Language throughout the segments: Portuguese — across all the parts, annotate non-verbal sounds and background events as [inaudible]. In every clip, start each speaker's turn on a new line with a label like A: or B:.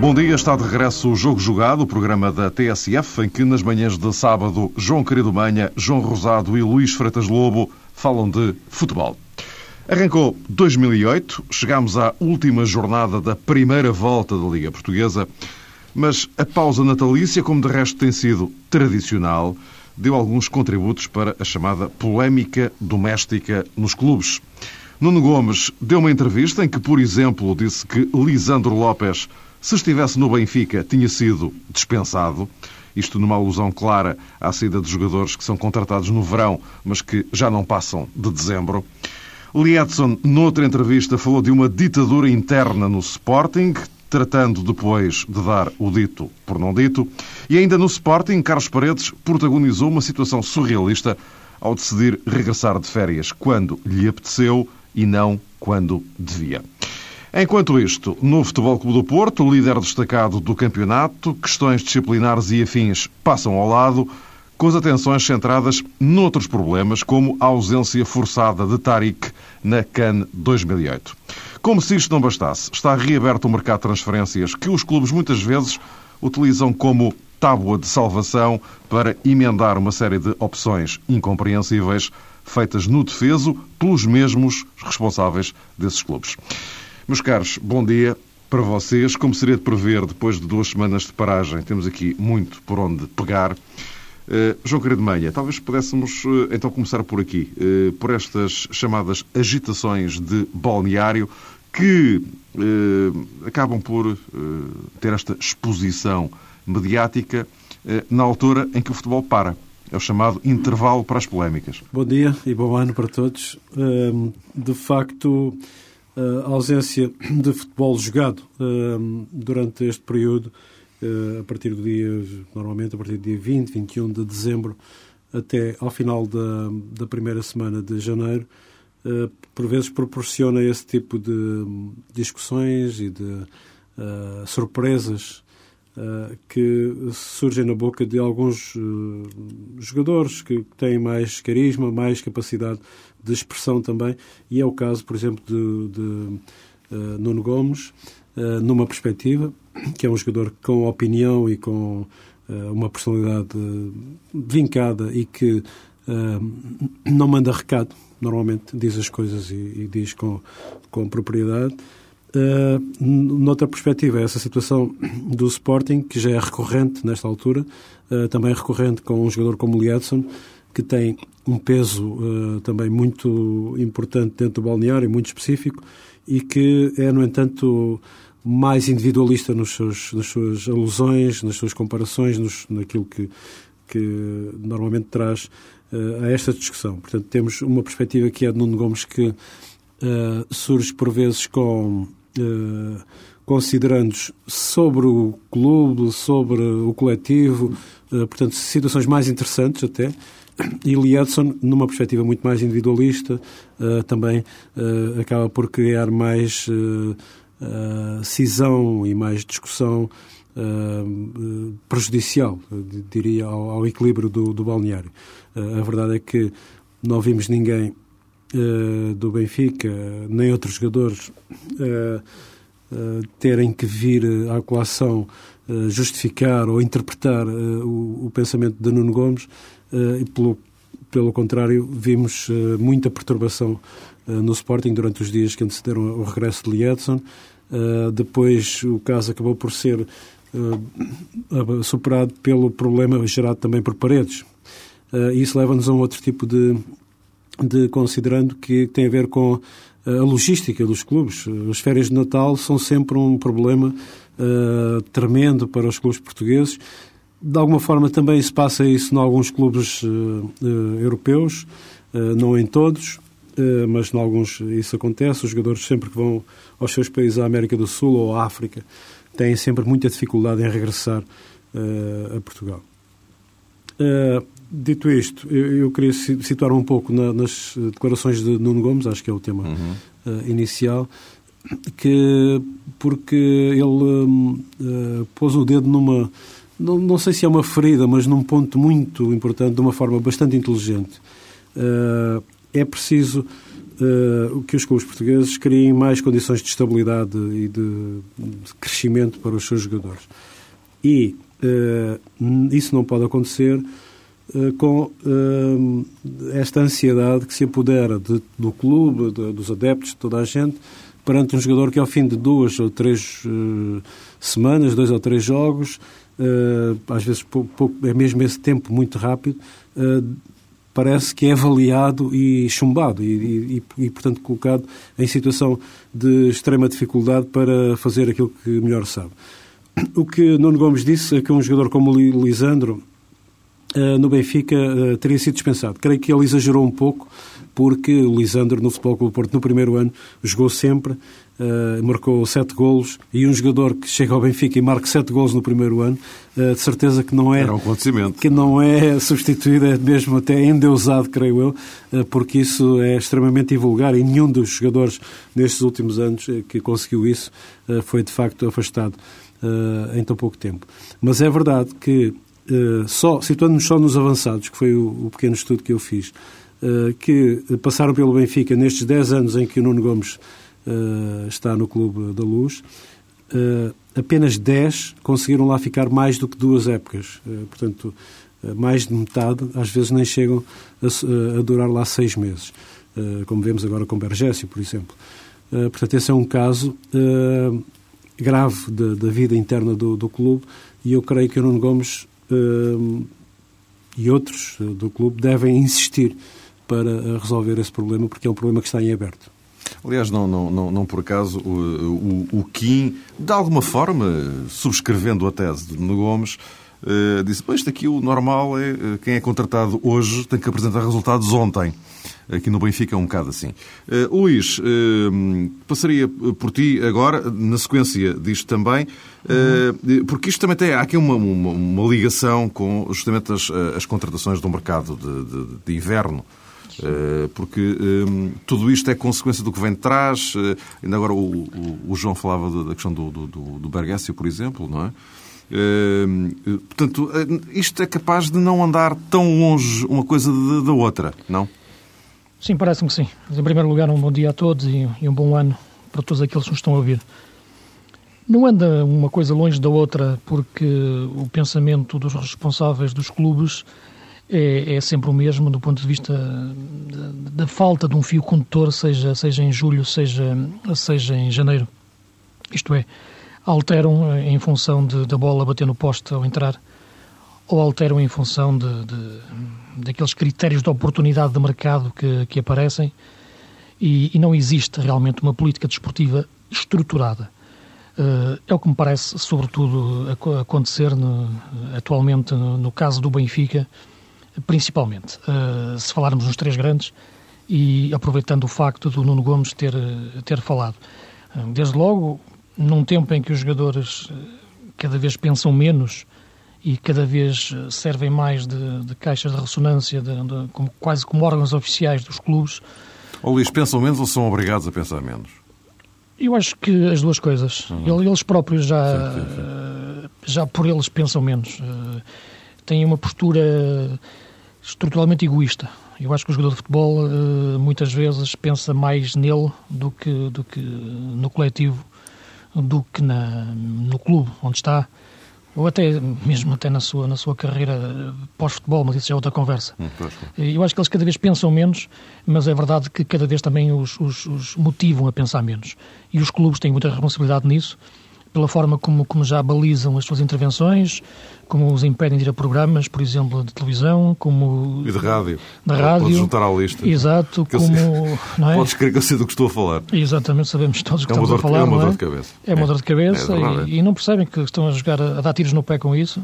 A: Bom dia, está de regresso o Jogo Jogado, o programa da TSF, em que nas manhãs de sábado João Querido Manha, João Rosado e Luís Freitas Lobo falam de futebol. Arrancou 2008, chegámos à última jornada da primeira volta da Liga Portuguesa, mas a pausa natalícia, como de resto tem sido tradicional, deu alguns contributos para a chamada polémica doméstica nos clubes. Nuno Gomes deu uma entrevista em que, por exemplo, disse que Lisandro Lopes se estivesse no Benfica, tinha sido dispensado. Isto numa alusão clara à saída de jogadores que são contratados no verão, mas que já não passam de dezembro. Lee noutra entrevista, falou de uma ditadura interna no Sporting, tratando depois de dar o dito por não dito. E ainda no Sporting, Carlos Paredes protagonizou uma situação surrealista ao decidir regressar de férias quando lhe apeteceu e não quando devia. Enquanto isto, no Futebol Clube do Porto, líder destacado do campeonato, questões disciplinares e afins passam ao lado, com as atenções centradas noutros problemas, como a ausência forçada de Tariq na CAN 2008. Como se isto não bastasse, está reaberto o mercado de transferências que os clubes muitas vezes utilizam como tábua de salvação para emendar uma série de opções incompreensíveis feitas no defeso pelos mesmos responsáveis desses clubes. Meus caros, bom dia para vocês. Como seria de prever, depois de duas semanas de paragem, temos aqui muito por onde pegar. Uh, João Querido Meia, talvez pudéssemos uh, então começar por aqui, uh, por estas chamadas agitações de balneário que acabam por ter esta exposição mediática na altura em que o futebol para. É o chamado intervalo para as polémicas.
B: Bom dia e bom ano para todos. De facto, a ausência de futebol jogado durante este período, a partir do dia, normalmente a partir do dia 20, 21 de dezembro, até ao final da, da primeira semana de janeiro, por vezes proporciona esse tipo de discussões e de uh, surpresas que surgem na boca de alguns uh, jogadores que têm mais carisma, mais capacidade de expressão também, e é o caso, por exemplo, de, de uh, Nuno Gomes, numa perspectiva, que é um jogador com opinião e com uma personalidade vincada e que não manda recado, normalmente diz as coisas e, e diz com, com propriedade. Uh, noutra perspectiva, essa situação do Sporting, que já é recorrente nesta altura, uh, também é recorrente com um jogador como o Liedson, que tem um peso uh, também muito importante dentro do balneário, muito específico, e que é, no entanto, mais individualista nos seus, nas suas alusões, nas suas comparações, nos, naquilo que, que normalmente traz a esta discussão. Portanto, temos uma perspectiva que é de Nuno Gomes que surge por vezes com uh, considerandos sobre o clube, sobre o coletivo, portanto, situações mais interessantes até, e Lee Edson, numa perspectiva muito mais individualista, uh, também acaba por criar mais cisão e mais discussão prejudicial, diria, ao, ao equilíbrio do, do balneário. a verdade é que não vimos ninguém do Benfica, nem outros jogadores, terem que vir à colação justificar ou interpretar o, o pensamento de Nuno Gomes eh, e pelo, pelo contrário, vimos eh, muita perturbação eh, no Sporting durante os dias que antecederam o regresso de Liedson. Depois o caso acabou por ser superado pelo problema gerado também por paredes. Isso leva-nos a um outro tipo de, de considerando que tem a ver com a logística dos clubes. As férias de Natal são sempre um problema uh, tremendo para os clubes portugueses de alguma forma também se passa isso em alguns clubes uh, europeus, uh, não em todos, mas em alguns isso acontece. Os jogadores sempre que vão aos seus países à América do Sul ou à África têm sempre muita dificuldade em regressar a Portugal. Dito isto, eu, eu, queria situar um pouco na, nas declarações de Nuno Gomes, acho que é o tema uhum. uh, inicial, que porque ele uh, pôs o dedo numa, não, não, sei se é uma ferida, mas num ponto muito importante, de uma forma bastante inteligente. Uh, é preciso uh, que os clubes portugueses criem mais condições de estabilidade e de, de crescimento para os seus jogadores. E isso não pode acontecer com esta ansiedade que se apodera de, do clube, de, dos adeptos, de toda a gente, perante um jogador que ao fim de duas ou três uh, semanas, dois ou três jogos, uh, às vezes pouco, é mesmo esse tempo muito rápido, uh, parece que é avaliado e chumbado e, e, e, portanto, colocado em situação de extrema dificuldade para fazer aquilo que melhor sabe. O que Nuno Gomes disse é que um jogador como o Lisandro no Benfica teria sido dispensado. Creio que ele exagerou um pouco porque o Lisandro no Futebol Clube Porto no primeiro ano jogou sempre, uh, marcou sete golos e um jogador que chega ao Benfica e marca sete golos no primeiro ano, uh, de certeza que não é
A: Era um acontecimento.
B: que não é substituído, é mesmo até endeusado, creio eu, uh, porque isso é extremamente invulgar e nenhum dos jogadores nestes últimos anos que conseguiu isso foi de facto afastado em tão pouco tempo. Mas é verdade que só situando-nos só nos avançados, que foi o, o pequeno estudo que eu fiz, eh, que passaram pelo Benfica nestes 10 anos em que o Nuno Gomes eh, está no Clube da Luz, eh, apenas 10 conseguiram lá ficar mais do que duas épocas. Portanto, mais de metade, às vezes nem chegam a, a durar lá seis meses, como vemos agora com Bergésio, por exemplo. Portanto, esse é um caso grave da vida interna do, do, clube e eu creio que o Nuno Gomes e outros do clube devem insistir para resolver esse problema, porque é um problema que está em aberto.
A: Aliás, não, não, não, não por acaso, o, o, o Kim, de alguma forma, subscrevendo a tese de Nuno Gomes, uh, disse: isto aqui o normal é eh, quem é contratado hoje tem que apresentar resultados ontem. Aqui no Benfica é um bocado assim. Uh, Luís, uh, passaria por ti agora, na sequência disto também, uh, porque isto também tem. Há aqui uma, uma, uma ligação com justamente as, as contratações do mercado de, de, de inverno eh, porque tudo isto é consequência do que vem de trás. Ainda agora o, o, o, João falava da questão do, do, do Bergésio, por exemplo, não é? Portanto, isto é capaz de não andar tão longe uma coisa da outra, não?
C: Sim, parece-me que sim. Em primeiro lugar, um bom dia a todos e, e um bom ano para todos aqueles que nos estão a ouvir. Não anda uma coisa longe da outra porque o pensamento dos responsáveis dos clubes é, é, sempre o mesmo do ponto de vista da, falta de um fio condutor, seja, seja em julho, seja, seja em janeiro. Isto é, alteram em função da bola bater no poste ao entrar, ou alteram em função de, de daqueles critérios de oportunidade de mercado que, que aparecem, e, e não existe realmente uma política desportiva estruturada. Uh, é o que me parece, sobretudo, acontecer no, atualmente no, caso do Benfica, principalmente, uh, se falarmos nos três grandes e aproveitando o facto do Nuno Gomes ter, ter falado. Uh, desde logo, num tempo em que os jogadores cada vez pensam menos e cada vez servem mais de, de caixas de ressonância, de, de, como, quase como órgãos oficiais dos clubes.
A: Ou Luís, pensam menos ou são obrigados a pensar menos?
C: Eu acho que as duas coisas. Uhum. Eles próprios já, sim, sim, sim. já por eles pensam menos. Têm uma postura estruturalmente egoísta. Eu acho que o jogador de futebol eh, muitas vezes pensa mais nele do que, do que no coletivo, do que na, no clube onde está, ou até mesmo até na sua, na sua carreira pós-futebol, mas isso já é outra conversa. Hum, Eu acho que eles cada vez pensam menos, mas é verdade que cada vez também os, os, os motivam a pensar menos. E os clubes têm muita responsabilidade nisso, pela forma como, como já balizam as suas intervenções, como os impedem de ir a programas, por exemplo, de televisão, como...
A: E de rádio.
C: Da rádio.
A: Podes juntar à lista.
C: Exato, que como...
A: não é? Podes crer que eu sei do que estou a falar.
C: Exatamente, sabemos todos que
A: é
C: estamos
A: a
C: falar,
A: É uma
C: dor
A: é? de cabeça.
C: É uma dor de cabeça
A: é,
C: e, e, não percebem que estão a jogar, a dar tiros no pé com isso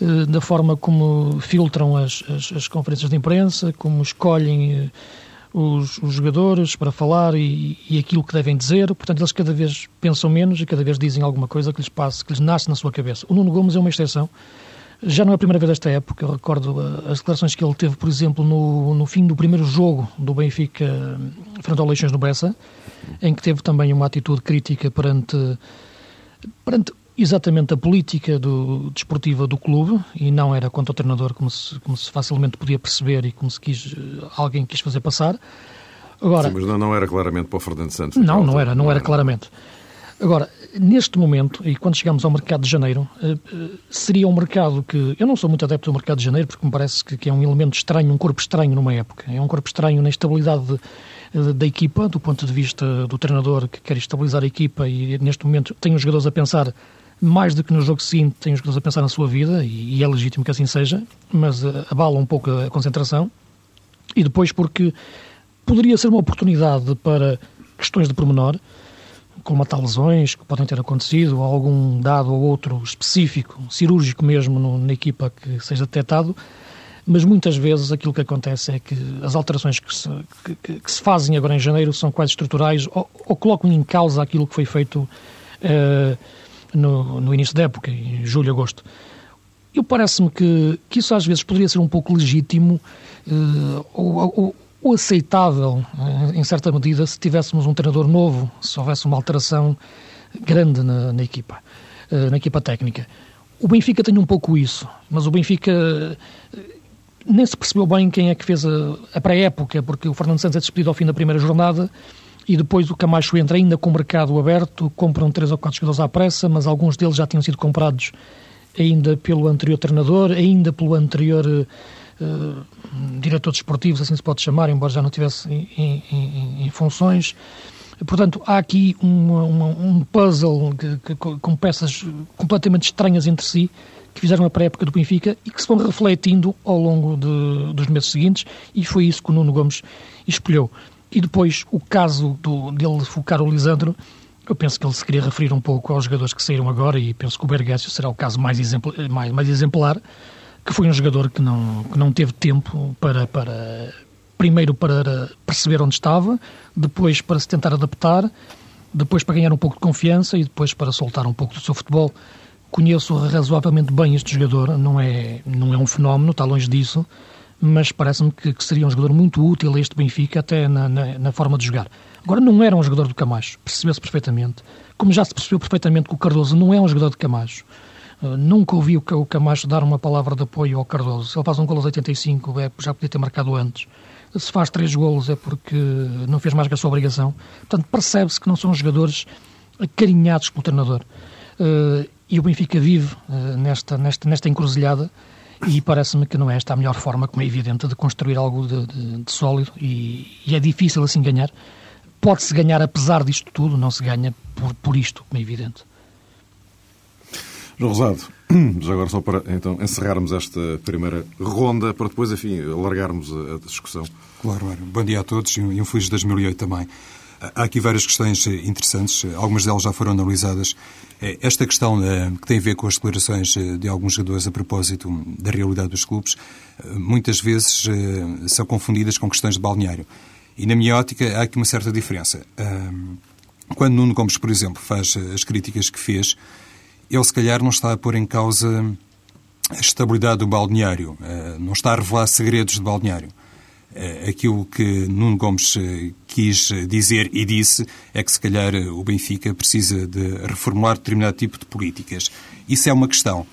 C: eh, da forma como filtram as, as, as conferências de imprensa, como escolhem eh, os, os jogadores para falar e, e, aquilo que devem dizer. Portanto, eles cada vez pensam menos e cada vez dizem alguma coisa que lhes passe, que lhes nasce na sua cabeça. O Nuno Gomes é uma exceção. Já não é a primeira vez desta época. Eu recordo as declarações que ele teve, por exemplo, no, no fim do primeiro jogo do Benfica frente ao Leixões no Bessa, em que teve também uma atitude crítica perante, perante exatamente a política do, desportiva do clube e não era contra o treinador como se, como se facilmente podia perceber e como se quis, alguém quis fazer passar.
A: Agora, Sim, mas não, não era claramente para o Fernando Santos.
C: Não, não era, não, era claramente. Agora, neste momento, e quando chegamos ao mercado de janeiro, eh, eh, seria um mercado que. Eu não sou muito adepto do mercado de janeiro, porque me parece que, é um elemento estranho, um corpo estranho numa época. É um corpo estranho na estabilidade de, da equipa, do ponto de vista do treinador que quer estabilizar a equipa e neste momento tem os jogadores a pensar mais do que no jogo seguinte, tem os jogadores a pensar na sua vida e, é legítimo que assim seja, mas uh, abala um pouco a concentração. E depois porque poderia ser uma oportunidade para questões de pormenor, como tal lesões que podem ter acontecido, ou algum dado ou outro específico, cirúrgico mesmo, no, na equipa que seja detectado, mas muitas vezes aquilo que acontece é que as alterações que se, que, que se fazem agora em janeiro são quase estruturais ou, ou colocam em causa aquilo que foi feito uh, no, no, início da época, em julho, agosto. Eu parece-me que, que isso às vezes poderia ser um pouco legítimo uh, ou, ou, ou aceitável, eh, em certa medida, se tivéssemos um treinador novo, se houvesse uma alteração grande na, na equipa, eh, na equipa técnica. O Benfica tem um pouco isso, mas o Benfica eh, nem se percebeu bem quem é que fez a, a pré-época, porque o Fernando Santos é despedido ao fim da primeira jornada e depois o Camacho entra ainda com o mercado aberto, compram três ou quatro jogadores à pressa, mas alguns deles já tinham sido comprados ainda pelo anterior treinador, ainda pelo anterior uh, diretor desportivo, assim se pode chamar, embora já não estivesse em, em, em, funções. Portanto, há aqui um puzzle que, que, com peças completamente estranhas entre si, que fizeram a pré-época do Benfica e que se vão refletindo ao longo de, dos meses seguintes, e foi isso que o Nuno Gomes escolheu. E depois, o caso do, dele focar o Lisandro, eu penso que ele se queria referir um pouco aos jogadores que saíram agora, e penso que o Bergésio será o caso mais, exemplar, mais, mais exemplar que foi um jogador que não, que não teve tempo para, para primeiro para perceber onde estava, depois para se tentar adaptar, depois para ganhar um pouco de confiança e depois para soltar um pouco do seu futebol. Conheço razoavelmente bem este jogador, não é, não é um fenómeno, está longe disso, mas parece-me que, que, seria um jogador muito útil a este Benfica, até na, na, na forma de jogar. Agora, não era um jogador do Camacho, percebeu-se perfeitamente. Como já se percebeu perfeitamente que o Cardoso não é um jogador de Camacho. Uh, nunca ouvi o, o Camacho dar uma palavra de apoio ao Cardoso. Se ele faz um gol aos 85, é, já podia ter marcado antes. Se faz três golos é porque não fez mais que a sua obrigação. Portanto, percebe-se que não são jogadores acarinhados pelo treinador. Uh, e o Benfica vive uh, nesta, nesta, nesta encruzilhada e parece-me que não é esta a melhor forma, como é evidente, de construir algo de, de, de sólido e, e, é difícil assim ganhar. Pode-se ganhar apesar disto tudo, não se ganha por, por isto, como é evidente.
A: João Rosado, já agora só para então encerrarmos esta primeira ronda, para depois, enfim, alargarmos a, discussão.
D: Claro, claro. Bom dia a todos e um feliz 2008 também. Há aqui várias questões interessantes, algumas delas já foram analisadas. É, esta questão eh, que tem a ver com as declarações eh, de alguns jogadores a propósito da realidade dos clubes, eh, muitas vezes são confundidas com questões de balneário. E na minha ótica há aqui uma certa diferença. Quando Nuno Gomes, por exemplo, faz as críticas que fez, ele se calhar não está a pôr em causa a estabilidade do balneário, eh, não está a revelar segredos de balneário. Eh, aquilo que Nuno Gomes eh, quis dizer e disse é que se calhar o Benfica precisa de reformular determinado tipo de políticas. Isso é uma questão.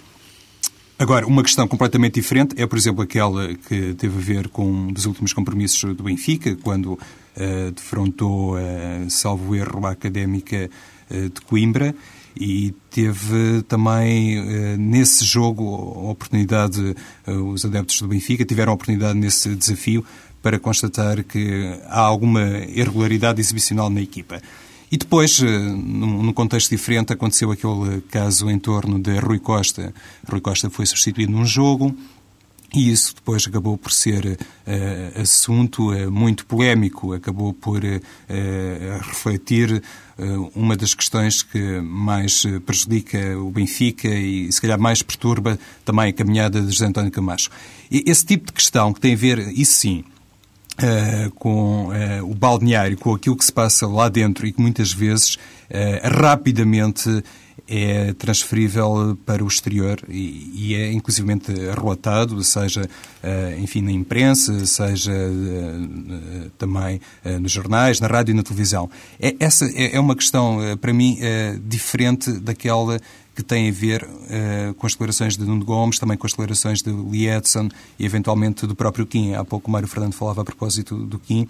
D: Agora, uma questão completamente diferente é, por exemplo, aquela que teve a ver com um dos últimos compromissos do Benfica, quando uh, defrontou, uh, salvo erro, a Académica uh, de Coimbra, e teve também eh, nesse jogo a oportunidade, eh, os adeptos do Benfica tiveram a oportunidade nesse desafio para constatar que há alguma irregularidade exibicional na equipa. E depois, eh, num contexto diferente, aconteceu aquele caso em torno de Rui Costa. Rui Costa foi substituído num jogo, e isso depois acabou por ser uh, assunto uh, muito polémico, acabou por uh, refletir uma das questões que mais prejudica o Benfica e, se calhar, mais perturba também a caminhada de José António Camacho. E esse tipo de questão que tem a ver, isso sim, com o balneário, com aquilo que se passa lá dentro e que muitas vezes rapidamente é transferível para o exterior e, e é inclusivamente relatado, seja, enfim, na imprensa, seja também nos jornais, na rádio e na televisão. É, essa é, é uma questão, para mim, diferente daquela que tem a ver uh, com as declarações de Nuno Gomes, também com as declarações de Lietzen e eventualmente do próprio Kim. Há pouco o Mário Fernando falava a propósito do Kim.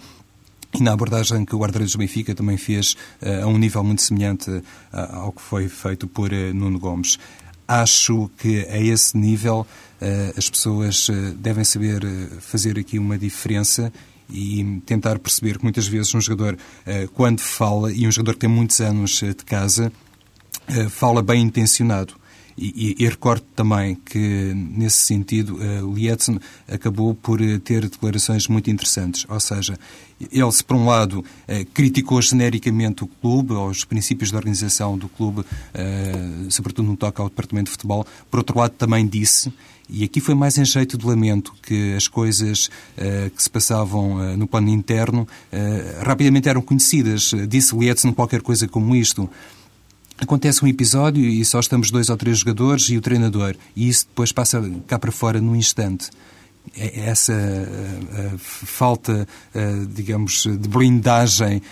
D: E na abordagem que o guarda-redes do Benfica também fez uh, a um nível muito semelhante uh, ao que foi feito por Nuno Gomes. Acho que a esse nível as pessoas devem saber fazer aqui uma diferença e tentar perceber que muitas vezes um jogador, quando fala, e um jogador que tem muitos anos de casa, fala bem intencionado. E, e, e, recordo também que, nesse sentido, uh, Lietzen acabou por uh, ter declarações muito interessantes. Ou seja, ele, se por um lado, uh, criticou genericamente o clube, os princípios de organização do clube, uh, sobretudo no toque ao departamento de futebol, por outro lado, também disse. E aqui foi mais em jeito de lamento que as coisas que se passavam no plano interno rapidamente eram conhecidas. Disse Lietzen qualquer coisa como isto acontece um episódio e só estamos dois ou três jogadores e o treinador, e isso depois passa cá para fora num instante. É, essa uh, uh, falta, uh, digamos, de blindagem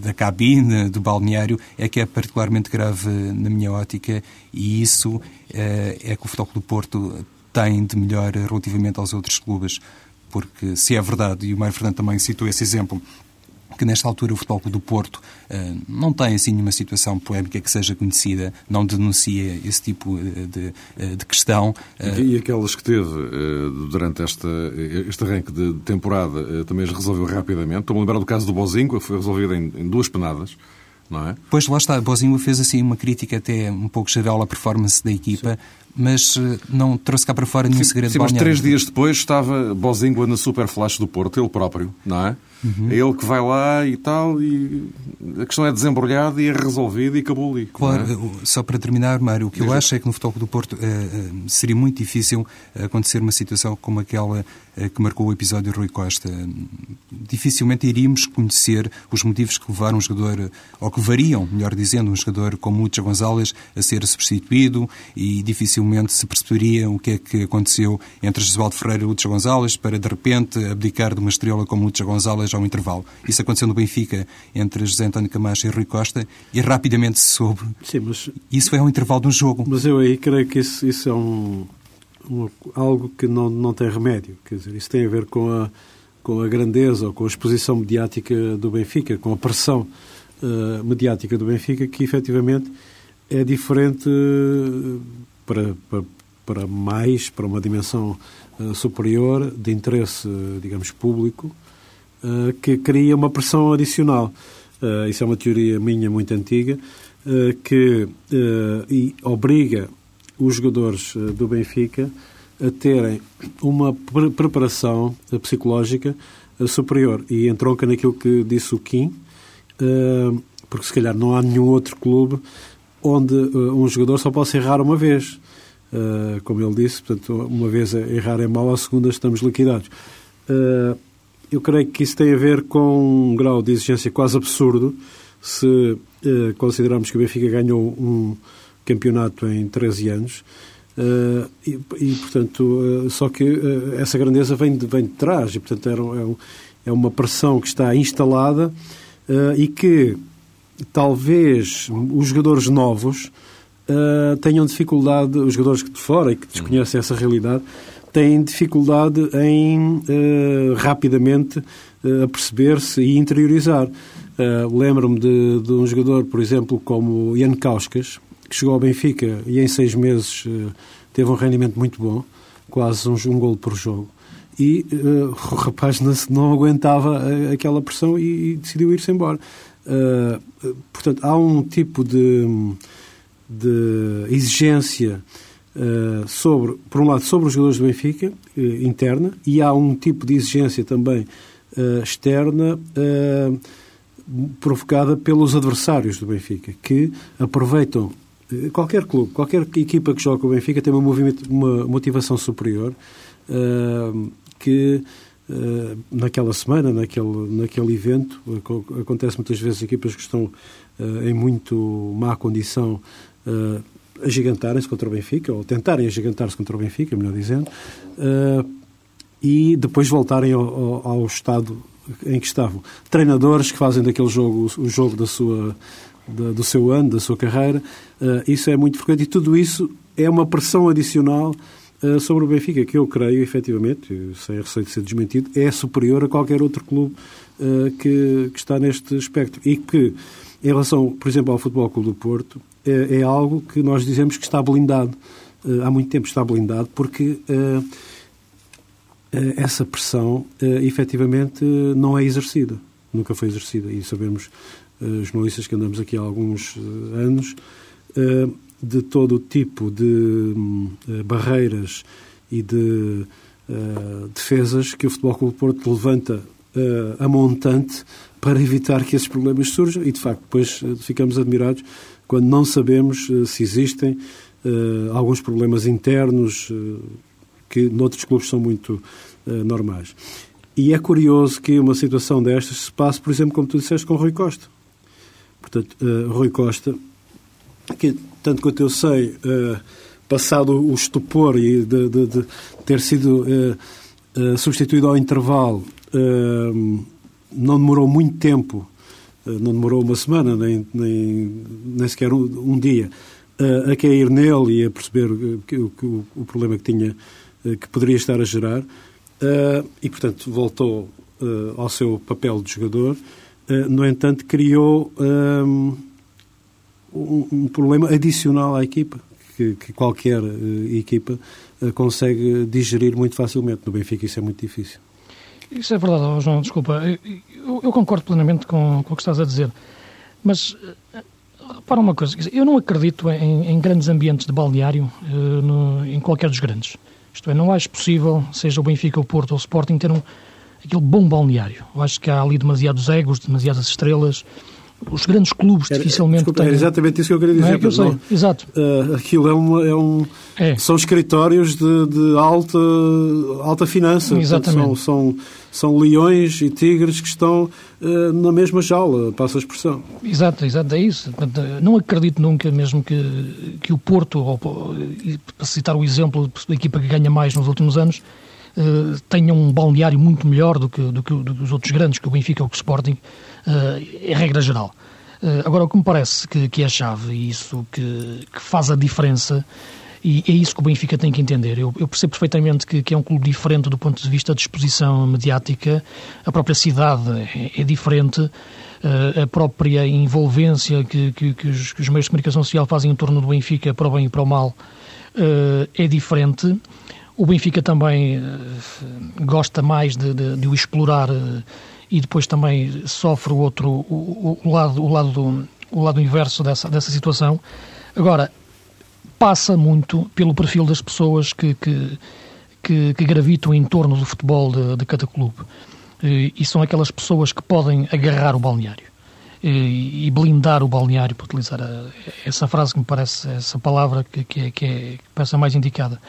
D: da cabine, do balneário, é que é particularmente grave na minha ótica e isso é que o Futebol do Porto tem de melhor relativamente aos outros clubes. Porque, se é verdade, e o Mário Fernando também citou esse exemplo, que nesta altura o Futebol Clube do Porto uh, não tem assim nenhuma situação polémica que seja conhecida, não denuncia esse tipo eh, de, eh, de questão.
A: Uh... E aquelas que teve uh, durante esta, este arranque de temporada também as resolveu rapidamente. Estou-me a lembrar do caso do Bozinho, que foi resolvido em, em duas penadas. Não é?
D: Pois lá está, Bozinho fez assim uma crítica até um pouco geral à performance da equipa, Sim mas não trouxe cá para fora nenhum segredo
A: sim, mas três dias depois estava Bozingua na Super Flash do Porto, ele próprio, não é? Uhum. É ele que vai lá e tal, e a questão é desembrulhada e é resolvida e acabou ali.
D: Claro, é? só para terminar, Mário, o que eu acho é que no Futebol do Porto uh, seria muito difícil acontecer uma situação como aquela uh, que marcou o episódio Rui Costa. Dificilmente iríamos conhecer os motivos que levaram um jogador, ou que variam, melhor dizendo, um jogador como Lucha Gonzalez a ser substituído e dificilmente se perceberia o que é que aconteceu entre Josualdo Ferreira e Lucha Gonzalez para, de repente, abdicar de uma estrela como Lucha Gonzalez ao intervalo. Isso aconteceu no Benfica entre José António Camacho e Rui Costa e rapidamente se soube.
B: Sim, mas...
D: Isso foi ao intervalo de um jogo.
B: Mas eu aí creio que isso, isso é um, um, algo que não, não tem remédio. Quer dizer, isso tem a ver com a, com a grandeza ou com a exposição mediática do Benfica, com a pressão uh, mediática do Benfica, que efetivamente é diferente para, para, para mais, para uma dimensão uh, superior de interesse, digamos, público, uh, que cria uma pressão adicional. Uh, isso é uma teoria minha muito antiga, que obriga os jogadores do Benfica a terem uma pre preparação psicológica superior. E entronca naquilo que disse o Kim, porque se calhar não há nenhum outro clube onde um jogador só possa errar uma vez. como ele disse, portanto, uma vez errar é mau, a segunda estamos liquidados. Uh, eu creio que isso tem a ver com um grau de exigência quase absurdo se eh, considerarmos que o Benfica ganhou um campeonato em 13 anos. Uh, e, e, portanto, uh, só que uh, essa grandeza vem de, vem de trás e, portanto, é, é, é uma pressão que está instalada e que talvez os jogadores novos tenham dificuldade, os jogadores de fora e que desconhecem essa realidade, têm dificuldade em uh, rapidamente uh, aperceber-se e interiorizar. Uh, Lembro-me de, de, um jogador, por exemplo, como Ian Kauskas, que chegou ao Benfica e em seis meses teve um rendimento muito bom, quase um, um gol por jogo. E o rapaz não, não aguentava aquela pressão e, e decidiu ir-se embora. Portanto, há um tipo de, de exigência Uh, sobre, por um lado, sobre os jogadores do Benfica, uh, interna, e há um tipo de exigência também externa provocada pelos adversários do Benfica, que aproveitam qualquer clube, qualquer equipa que joga o Benfica tem uma, uma motivação superior que naquela semana, naquele, naquele evento, acontece muitas vezes equipas que estão em muito má condição uh, agigantarem-se contra o Benfica, ou tentarem agigantar-se contra o Benfica, melhor dizendo, e depois voltarem ao, ao, ao, estado em que estavam. Treinadores que fazem daquele jogo o jogo da sua, da, do seu ano, da sua carreira, isso é muito frequente e tudo isso é uma pressão adicional sobre o Benfica, que eu creio, efetivamente, sem receio de ser desmentido, é superior a qualquer outro clube que, que está neste espectro. E que, em relação, por exemplo, ao Futebol Clube do Porto, é, é algo que nós dizemos que está blindado. Há muito tempo está blindado, porque essa pressão efetivamente não é exercida. Nunca foi exercida. E sabemos, jornalistas que andamos aqui há alguns anos, de todo tipo de barreiras e de defesas que o Futebol Clube Porto levanta a montante para evitar que esses problemas surjam e, de facto, depois ficamos admirados quando não sabemos uh, se existem uh, alguns problemas internos uh, que noutros clubes são muito normais. E é curioso que uma situação destas se passe, por exemplo, como tu disseste, com Rui Costa. Portanto, Rui Costa, que, tanto quanto eu sei, passado o estupor e de, de, de ter sido substituído ao intervalo, não demorou muito tempo eh, não demorou uma semana, nem, nem, nem sequer um, dia, a cair nele e a perceber o, o, problema que tinha, que poderia estar a gerar, e portanto voltou ao seu papel de jogador. no entanto, criou um, um, problema adicional à equipa, que, que qualquer equipa consegue digerir muito facilmente. No Benfica isso é muito difícil.
C: Isso é verdade, João, desculpa. Eu, eu concordo plenamente com, com, o que estás a dizer. Mas, eh, para uma coisa, eu não acredito em, em grandes ambientes de balneário uh, no, em qualquer dos grandes. Isto é, não acho possível, seja o Benfica, o Porto ou o Sporting, ter um, aquele bom balneário. Eu acho que há ali demasiados egos, demasiadas estrelas, os grandes clubes era, dificilmente
B: desculpa, têm... Era exatamente isso que eu queria dizer. Não
C: é que eu sei, exato.
B: Uh, aquilo é, uma, é um... É. São escritórios de, de alta, alta finança.
C: Exatamente.
B: São, são, são leões e tigres que estão uh, na mesma jaula, passa a expressão.
C: Exato, exato, é isso. Não acredito nunca mesmo que, que o Porto, ou, para citar o exemplo da equipa que ganha mais nos últimos anos, uh, tenha um balneário muito melhor do que, do que, do que os outros grandes, que o Benfica ou que o Sporting, é regra geral. Uh, agora, o que me parece que, que é a chave e isso que, que, faz a diferença, e é isso que o Benfica tem que entender. Eu, eu percebo perfeitamente que, que, é um clube diferente do ponto de vista da exposição mediática, a própria cidade é, é diferente, uh, a própria envolvência que, os, que, os, meios de comunicação social fazem em torno do Benfica, para o bem e para o mal, é diferente. O Benfica também gosta mais de, de, de o explorar e depois também sofre o outro, o, o lado, o lado, do, o lado inverso dessa, dessa situação. Agora, passa muito pelo perfil das pessoas que, que, que, que gravitam em torno do futebol de, de cada clube. E, são aquelas pessoas que podem agarrar o balneário e, blindar o balneário, para utilizar a, essa frase que me parece, essa palavra que, que, é, que, é, que parece a mais indicada.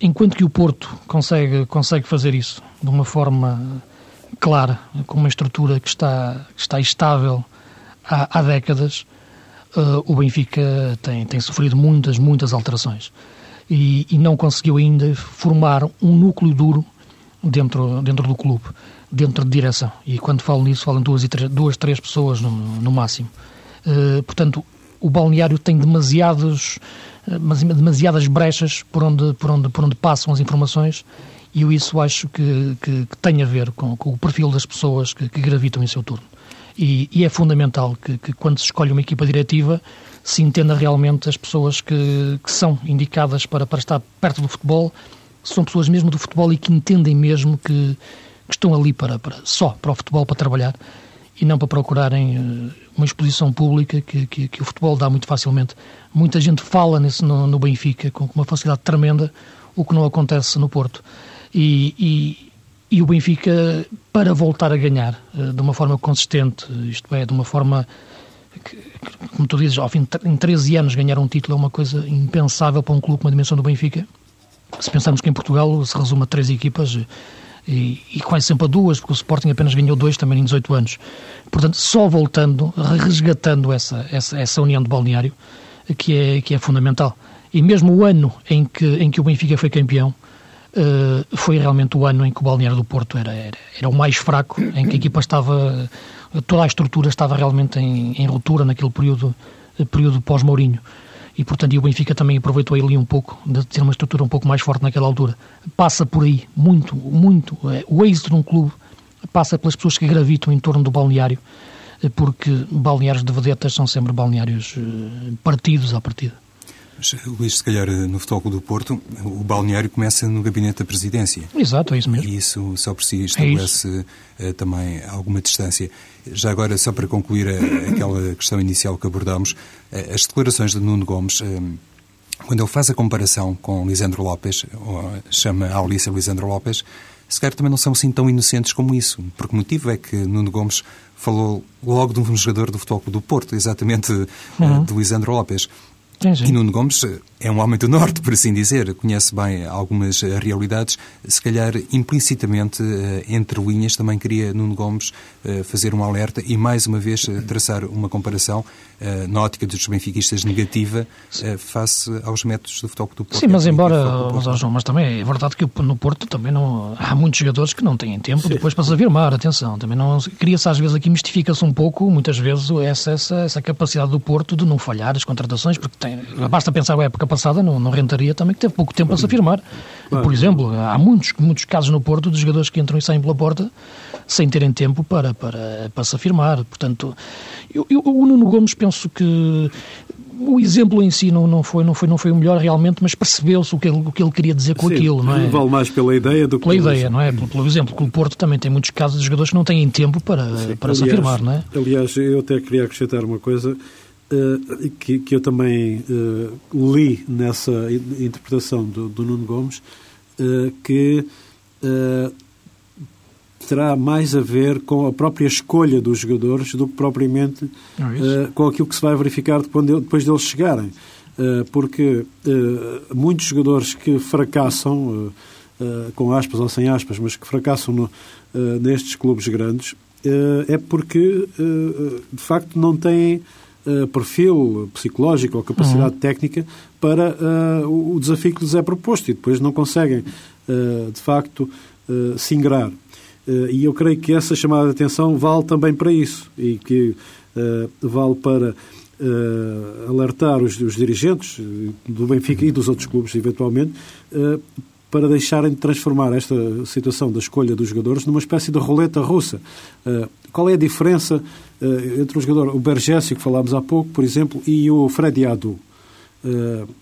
C: Enquanto que o Porto consegue, consegue fazer isso de uma forma clara, com uma estrutura que está, que está estável há, há décadas, uh, o Benfica tem, tem sofrido muitas, muitas alterações e, e, não conseguiu ainda formar um núcleo duro dentro, dentro do clube, dentro de direção. E quando falo nisso, falam duas, duas três pessoas no, no máximo. Uh, portanto, o balneário tem demasiados, uh, demasiadas brechas por onde, por, onde, por onde passam as informações e eu isso acho que, que, que tem a ver com, com, o perfil das pessoas que, que gravitam em seu turno. E, e é fundamental que, que, quando se escolhe uma equipa diretiva, se entenda realmente as pessoas que, que são indicadas para, para estar perto do futebol, são pessoas mesmo do futebol e que entendem mesmo que, que estão ali para, para, só para o futebol, para trabalhar, e não para procurarem uh, uma exposição pública que, que, que, o futebol dá muito facilmente. Muita gente fala nesse, no, no Benfica com uma facilidade tremenda, o que não acontece no Porto. E, e, e, o Benfica, para voltar a ganhar eh, de uma forma consistente, isto é, de uma forma que, como tu dizes, ao fim de em 13 anos ganhar um título é uma coisa impensável para um clube com uma dimensão do Benfica. Se pensarmos que em Portugal se resume a três equipas e, e quase sempre a duas, porque o Sporting apenas ganhou dois também em 18 anos. Portanto, só voltando, resgatando essa, essa, essa união de balneário, que é, que é fundamental. E mesmo o ano em que, em que o Benfica foi campeão, uh, foi realmente o ano em que o Balneário do Porto era, era, era, o mais fraco, em que a equipa estava, toda a estrutura estava realmente em, em ruptura naquele período, período pós-Mourinho. E, portanto, e o Benfica também aproveitou ali um pouco de ter uma estrutura um pouco mais forte naquela altura. Passa por aí, muito, muito. É, o êxito de um clube passa pelas pessoas que gravitam em torno do balneário, eh, porque balneários de vedetas são sempre balneários eh, partidos à partida.
D: Luís, se calhar no Futebol do Porto, o balneário começa no gabinete da presidência.
C: Exato, é isso mesmo.
D: E isso só por si estabelece é também alguma distância. Já agora, só para concluir aquela questão inicial que abordámos, as declarações de Nuno Gomes, quando ele faz a comparação com Lisandro Lopes, chama a Alicia Lisandro Lopes, se calhar também não são assim tão inocentes como isso. Porque o motivo é que Nuno Gomes falou logo de um jogador do Futebol do Porto, exatamente uhum. de Lisandro Lopes. E Nuno Gomes é um homem do Norte, por assim dizer, conhece bem algumas eh, realidades. Se calhar, implicitamente, eh, entre linhas, também queria Nuno Gomes eh, fazer um alerta e, mais uma vez, traçar uma comparação na ótica dos benfiquistas negativa face aos métodos do futebol do Porto.
C: Sim, mas embora, mas, João, mas também é verdade que no Porto também não há muitos jogadores que não têm tempo sim. depois para se afirmar, atenção, também não cria-se às vezes aqui, mistifica-se um pouco, muitas vezes, essa, essa, essa capacidade do Porto de não falhar as contratações, porque tem, basta pensar a época passada, não, não rentaria também, que teve pouco tempo a se afirmar. Por exemplo, há muitos, muitos casos no Porto de jogadores que entram e saem pela porta sem terem tempo para, para, para se afirmar. Portanto, eu, eu, o Nuno Gomes penso que o exemplo em si não, não, foi, não, foi, não foi o melhor realmente, mas percebeu-se o que, ele, o que ele queria dizer com Sim, aquilo, não é?
B: Vale mais pela ideia do que
C: pela ideia, não é? Pelo, pelo exemplo, que o Porto também tem muitos casos de jogadores que não têm tempo para, Sim, para aliás, se afirmar, não é?
B: Aliás, eu até queria acrescentar uma coisa uh, que, que eu também uh, li nessa interpretação do, do Nuno Gomes, uh, que terá mais a ver com a própria escolha dos jogadores do que propriamente uh, com aquilo que se vai verificar depois deles chegarem. Porque muitos jogadores que fracassam, com aspas ou sem aspas, mas que fracassam no, nestes clubes grandes, é porque de facto não têm perfil psicológico ou capacidade uhum. técnica para o desafio que lhes é proposto e depois não conseguem de facto se ingrar. Eh, e eu creio que essa chamada de atenção vale também para isso e que uh, vale para uh, alertar os, os, dirigentes do Benfica e dos outros clubes, eventualmente, uh, para deixarem de transformar esta situação da escolha dos jogadores numa espécie de roleta russa. qual é a diferença entre o jogador, o Bergésio, que falámos há pouco, por exemplo, e o Freddy Adu?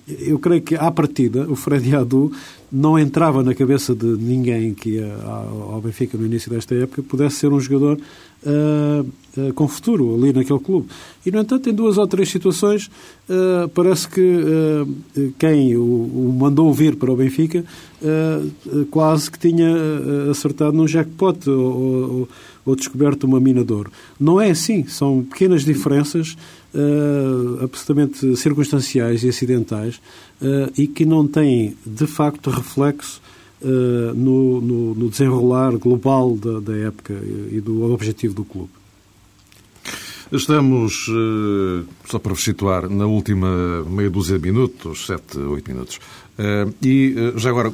B: eu creio que, à partida, o Freddy Adu não entrava na cabeça de ninguém que ia ao Benfica no início desta época pudesse ser um jogador uh, uh, com futuro ali naquele clube. E, no entanto, em duas ou três situações, uh, parece que quem o, o, mandou vir para o Benfica quase que tinha acertado num jackpot ou, ou, ou descoberto uma mina de ouro. Não é assim, são pequenas diferenças uh, absolutamente circunstanciais e acidentais uh, e que não têm, de facto, reflexo uh, no, no, no, desenrolar global da, da época e do objetivo do clube.
A: Estamos, só para vos situar, na última meia dúzia de minutos, sete, oito minutos. E já agora,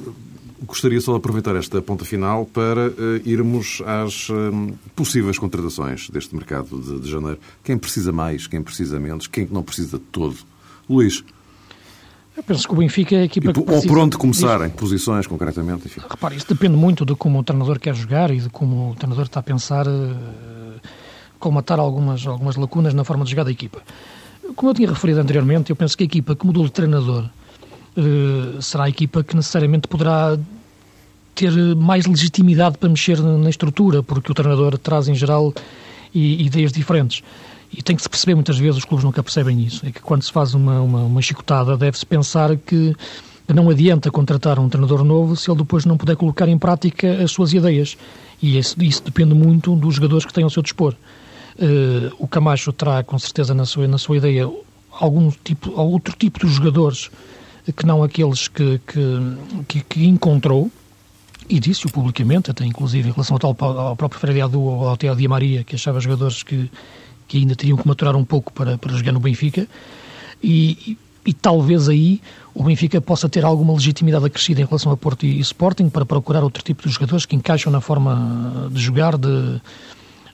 A: Gostaria só de aproveitar esta ponta final para uh, irmos às uh, possíveis contratações deste mercado de, de, janeiro. Quem precisa mais, quem precisa menos, quem não precisa de todo? Luís.
C: Eu penso que o Benfica é a equipa
A: que
C: precisa...
A: Ou por onde começarem, posições concretamente, enfim.
C: Repare, isso depende muito de como o treinador quer jogar e de como o treinador está a pensar uh, colmatar algumas, algumas lacunas na forma de jogar da equipa. Como eu tinha referido anteriormente, eu penso que a equipa que mudou de treinador eh, será a equipa que necessariamente poderá ter mais legitimidade para mexer na estrutura, porque o treinador traz, em geral, ideias diferentes. E tem que se perceber, muitas vezes, os clubes nunca percebem isso, é que quando se faz uma, uma, uma chicotada, deve-se pensar que não adianta contratar um treinador novo se ele depois não puder colocar em prática as suas ideias. E isso, isso depende muito dos jogadores que têm ao seu dispor. Uh, o Camacho terá, com certeza, na sua, na sua ideia, algum tipo, outro tipo de jogadores que não aqueles que, que, que encontrou, e disse-o publicamente, até inclusive em relação ao, ao próprio Adu ou ao Di Maria, que achava jogadores que, que ainda teriam que maturar um pouco para, para jogar no Benfica. E, e, e, talvez aí o Benfica possa ter alguma legitimidade acrescida em relação a Porto e Sporting para procurar outro tipo de jogadores que encaixam na forma de jogar de,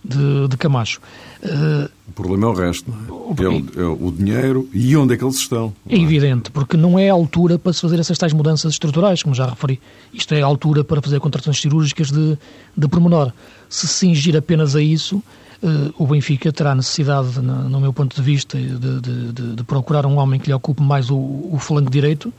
C: de, de Camacho.
E: Uh, o problema é o resto, não é? É o, é o, dinheiro e onde é que eles estão.
C: É, é evidente, porque não é a altura para se fazer essas tais mudanças estruturais, como já referi. Isto é a altura para fazer contratações cirúrgicas de, de pormenor. Se se ingir apenas a isso, uh, o Benfica terá necessidade, no, no meu ponto de vista, de, de, de, de, procurar um homem que lhe ocupe mais o, o flanco direito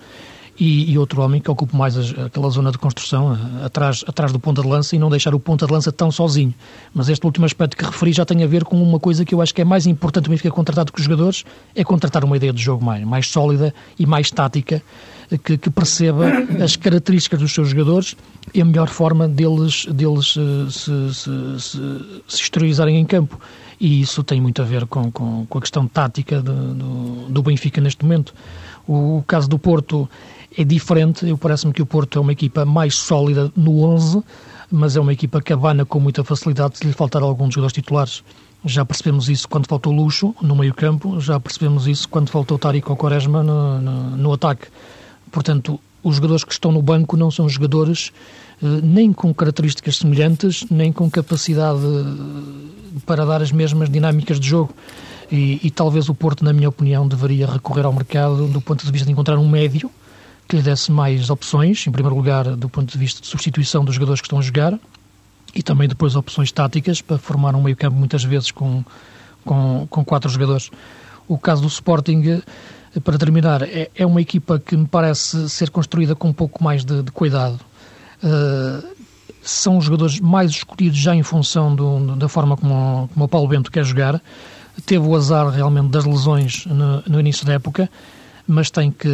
C: e, e, outro homem que ocupe mais aquela zona de construção eh, atrás, atrás do ponta de lança e não deixar o ponta de lança tão sozinho. Mas este último aspecto que referi já tem a ver com uma coisa que eu acho que é mais importante o Benfica contratar com os jogadores, é contratar uma ideia de jogo mais, mais sólida e mais tática, eh, que, que perceba as características dos seus jogadores e a melhor forma deles, deles eh, se, se, se, se exteriorizarem em campo. E isso tem muito a ver com, com, com a questão tática do, do, do Benfica neste momento. O, o caso do Porto é diferente. Eu parece-me que o Porto é uma equipa mais sólida no 11, mas é uma equipa que abana com muita facilidade se lhe faltar algum dos jogadores titulares. Já percebemos isso quando faltou Luxo no meio-campo, já percebemos isso quando faltou Tarico ou Quaresma no, no, no, ataque. Portanto, os jogadores que estão no banco não são jogadores eh, nem com características semelhantes, nem com capacidade eh, para dar as mesmas dinâmicas de jogo. E, e talvez o Porto, na minha opinião, deveria recorrer ao mercado do ponto de vista de encontrar um médio que lhe desse mais opções, em primeiro lugar, do ponto de vista de substituição dos jogadores que estão a jogar, e também depois opções táticas para formar um meio-campo muitas vezes com, com, com quatro jogadores. O caso do Sporting, eh, para terminar, é, é uma equipa que me parece ser construída com um pouco mais de, de cuidado. Uh, são os jogadores mais escolhidos já em função do, da forma como, como o Paulo Bento quer jogar. Teve o azar realmente das lesões no, no início da época, mas tem que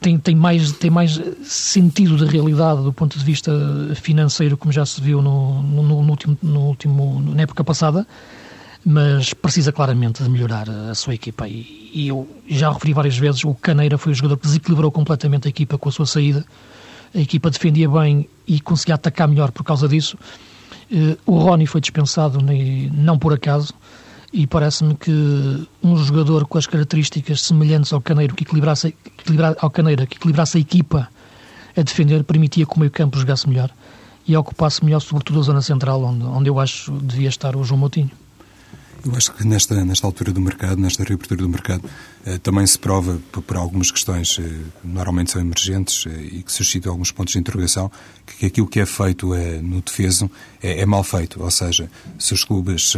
C: tem, tem, mais, tem mais sentido de realidade do ponto de vista financeiro, como já se viu no, no, no último, no último, na época passada, mas precisa claramente de melhorar a sua equipa. E, e eu já referi várias vezes, o Caneira foi o jogador que desequilibrou completamente a equipa com a sua saída. A equipa defendia bem e conseguia atacar melhor por causa disso. Eh, o Rony foi dispensado, não por acaso e parece-me que um jogador com as características semelhantes ao Caneiro que equilibrasse, equilibra, ao Caneira, que equilibrasse a equipa a defender, permitia que o meio campo jogasse melhor e ocupasse melhor, sobretudo a zona central, onde, onde eu acho devia estar o João Moutinho.
D: Eu acho que nesta, nesta altura do mercado, nesta reabertura do mercado, eh, também se prova por, algumas questões eh, normalmente são emergentes eh, e que suscitam alguns pontos de interrogação, que, aquilo que é feito no defeso é, é, mal feito. Ou seja, se os clubes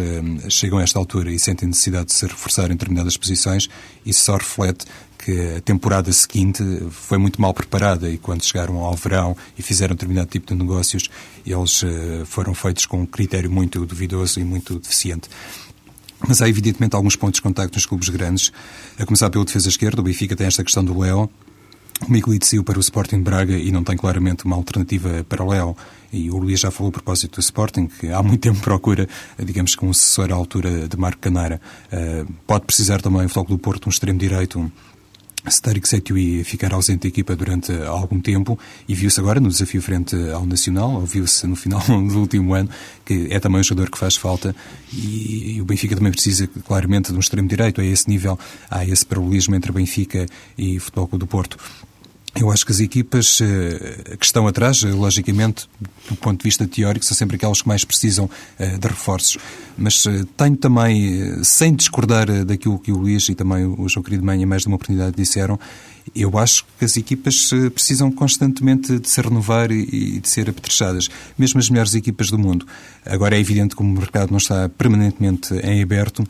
D: chegam a esta altura e sentem necessidade de se reforçar em determinadas posições, isso só reflete que a temporada seguinte foi muito mal preparada e quando chegaram ao verão e fizeram determinado tipo de negócios, eles foram feitos com um critério muito duvidoso e muito deficiente. Mas há evidentemente alguns pontos de contacto nos clubes grandes, a começar pelo defesa esquerda, o Benfica tem esta questão do Léo, o Miguelito saiu para o Sporting Braga e não tem claramente uma alternativa para o Léo. E o Luís já falou a propósito do Sporting, que há muito tempo procura, digamos que um assessor à altura de Marco Canara. Uh, pode precisar também o Floco do Porto, um extremo direito, Starik Setui ficar ausente da equipa durante algum tempo e viu-se agora no desafio frente ao Nacional, viu-se no final [laughs] do último ano, que é também um jogador que faz falta e, e o Benfica também precisa claramente de um extremo direito. A esse nível há esse paralelismo entre Benfica e Futebol Clube do Porto. Eu acho que as equipas uh, que estão atrás, uh, logicamente, do ponto de vista teórico, são sempre aquelas que mais precisam uh, de reforços. Mas tenho também, sem discordar daquilo que o Luís e também o João Querido Manha, mais de uma oportunidade, disseram, eu acho que as equipas precisam constantemente de se renovar e de ser apetrechadas, mesmo as melhores equipas do mundo. Agora é evidente que o mercado não está permanentemente em aberto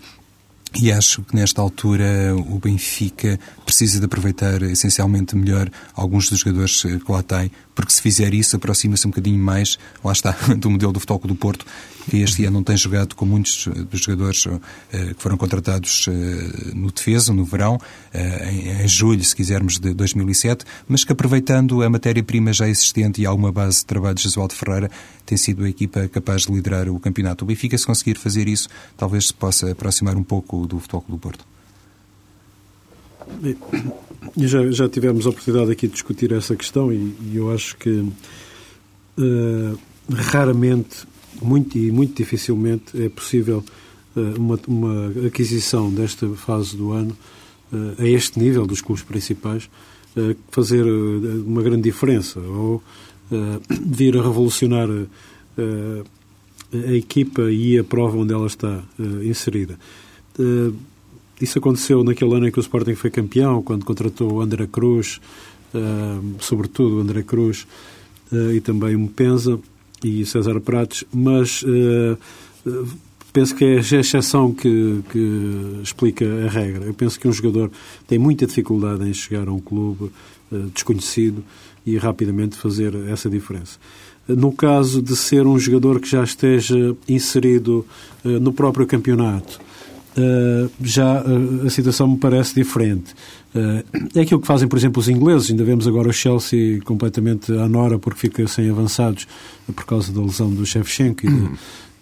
D: e acho que nesta altura o Benfica precisa de aproveitar essencialmente melhor alguns dos jogadores que lá tem, porque se fizer isso aproxima-se um bocadinho mais, lá está, [laughs] do modelo do Futebol do Porto, que este ano não tem jogado com muitos dos jogadores uh, que foram contratados uh, no defesa, no verão, uh, em, julho, se quisermos, de 2007, mas que aproveitando a matéria-prima já existente e alguma base de trabalho de Jesualdo Ferreira, tem sido a equipa capaz de liderar o campeonato. O Benfica, se conseguir fazer isso, talvez se possa aproximar um pouco do Futebol do Porto.
B: E já, já tivemos a oportunidade aqui de discutir essa questão e, e eu acho que uh, raramente, muito e muito dificilmente é possível uh, uma, uma aquisição desta fase do ano a este nível dos clubes principais, fazer uma grande diferença ou vir a revolucionar a equipa e a prova onde ela está inserida. Isso aconteceu naquele ano em que o Sporting foi campeão, quando contratou o André Cruz, sobretudo o André Cruz, e também o Mpenza e César Prates, mas penso que é a exceção que, que, explica a regra. Eu penso que um jogador tem muita dificuldade em chegar a um clube uh, desconhecido e rapidamente fazer essa diferença. No caso de ser um jogador que já esteja inserido uh, no próprio campeonato, uh, já a situação me parece diferente. É aquilo que fazem, por exemplo, os ingleses. Ainda vemos agora o Chelsea completamente à nora porque fica sem avançados por causa da lesão do Shevchenko e de,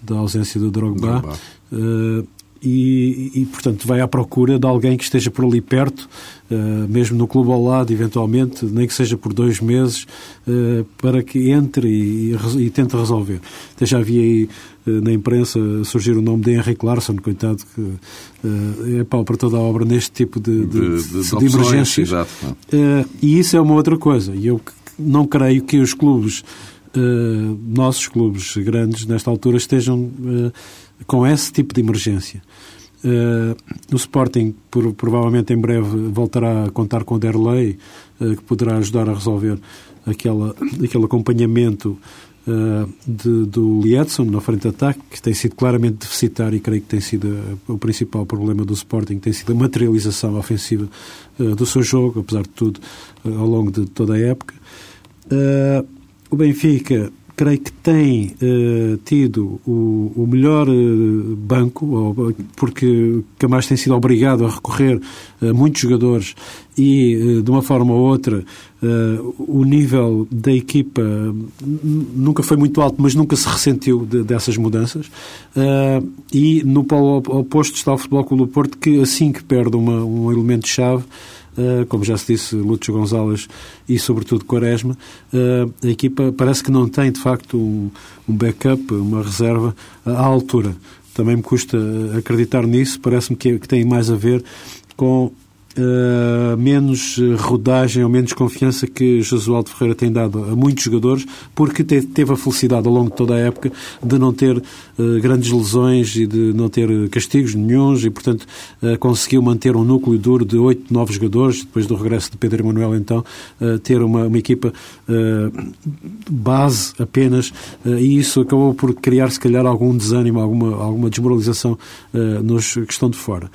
B: da ausência do Drogba. Drogba. Uh, e, e, portanto, vai à procura de alguém que esteja por ali perto, uh, mesmo no clube ao lado, eventualmente, nem que seja por dois meses, uh, para que entre e, e, e, tente resolver. Até já havia aí na imprensa surgir o nome de Henrique Larsson, coitado, que é pau para toda a obra neste tipo de, de, de, de, de emergências. e isso é uma outra coisa. E eu não creio que os clubes uh, nossos clubes grandes, nesta altura, estejam uh, com esse tipo de emergência. Uh, o Sporting, por, provavelmente em breve, voltará a contar com o Derlei, uh, que poderá ajudar a resolver aquela, aquele acompanhamento uh, de, do Lietzson na frente de ataque, que tem sido claramente deficitário e creio que tem sido o principal problema do Sporting, tem sido a materialização ofensiva do seu jogo, apesar de tudo, ao longo de toda a época. O Benfica, creio que tem uh, tido o, o melhor uh, banco, porque Camacho tem sido obrigado a recorrer a muitos jogadores e, uh, de uma forma ou outra, o nível da equipa nunca foi muito alto, mas nunca se ressentiu de, dessas mudanças. e no polo oposto está o Futebol Clube do Porto, que assim que perde uma, um elemento-chave, eh, como já se disse, Lúcio Gonzalez e, sobretudo, Quaresma, eh, a equipa parece que não tem, de facto, um, backup, uma reserva à altura. Também me custa acreditar nisso, parece-me que tem mais a ver com uh, menos rodagem ou menos confiança que Josualdo Ferreira tem dado a muitos jogadores, porque te, teve a felicidade ao longo de toda a época de não ter uh, grandes lesões e de não ter castigos nenhums e, portanto, uh, conseguiu manter um núcleo duro de oito, nove jogadores, depois do regresso de Pedro Emanuel, então, ter uma, uma equipa base apenas, e isso acabou por criar, se calhar, algum desânimo, alguma, alguma desmoralização nos que estão de fora.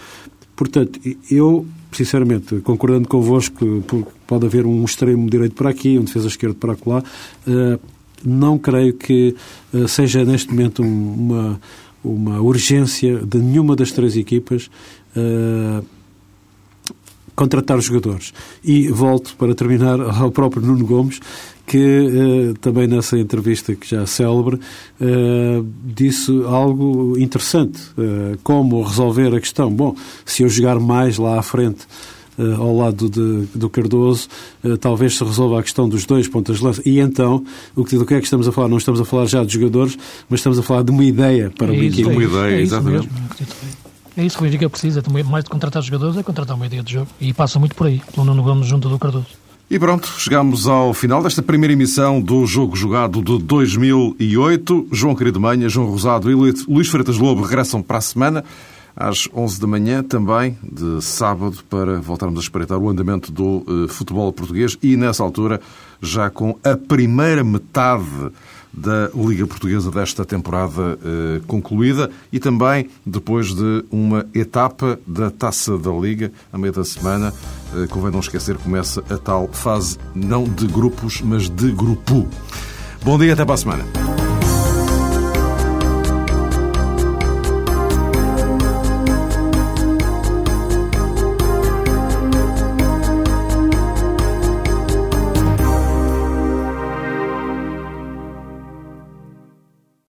B: Portanto, eu sinceramente, concordando convosco, pode haver um extremo direito para aqui, um defesa esquerdo para lá, eh, não creio que eh, seja neste momento uma, uma urgência de nenhuma das três equipas eh, contratar os jogadores. E volto para terminar ao próprio Nuno Gomes, que uh, também nessa entrevista que já célebre uh, disse algo interessante. Uh, como resolver a questão? Bom, se eu jogar mais lá à frente ao lado de, do Cardoso, talvez se resolva a questão dos dois pontas de lança. E então, o que, do que é que estamos a falar? Não estamos a falar já de jogadores, mas estamos a falar de uma ideia para
C: é
B: uma
C: equipe.
A: Uma ideia,
C: é
A: exatamente.
C: É isso que o Benfica precisa, mais de contratar jogadores, é contratar uma ideia de jogo. E passa muito por aí, pelo Nuno Gomes junto do Cardoso.
A: E pronto, chegamos ao final desta primeira emissão do Jogo Jogado de 2008. João Querido Manha, João Rosado e Luís Freitas Lobo regressam para a semana às 11 da manhã, também de sábado, para voltarmos a espreitar o andamento do uh, futebol português e, nessa altura, já com a primeira metade da Liga Portuguesa desta temporada eh, concluída e também depois de uma etapa da Taça da Liga, a meio da semana, eh, convém não esquecer, começa a tal fase não de grupos, mas de grupo. Bom dia, até para a semana.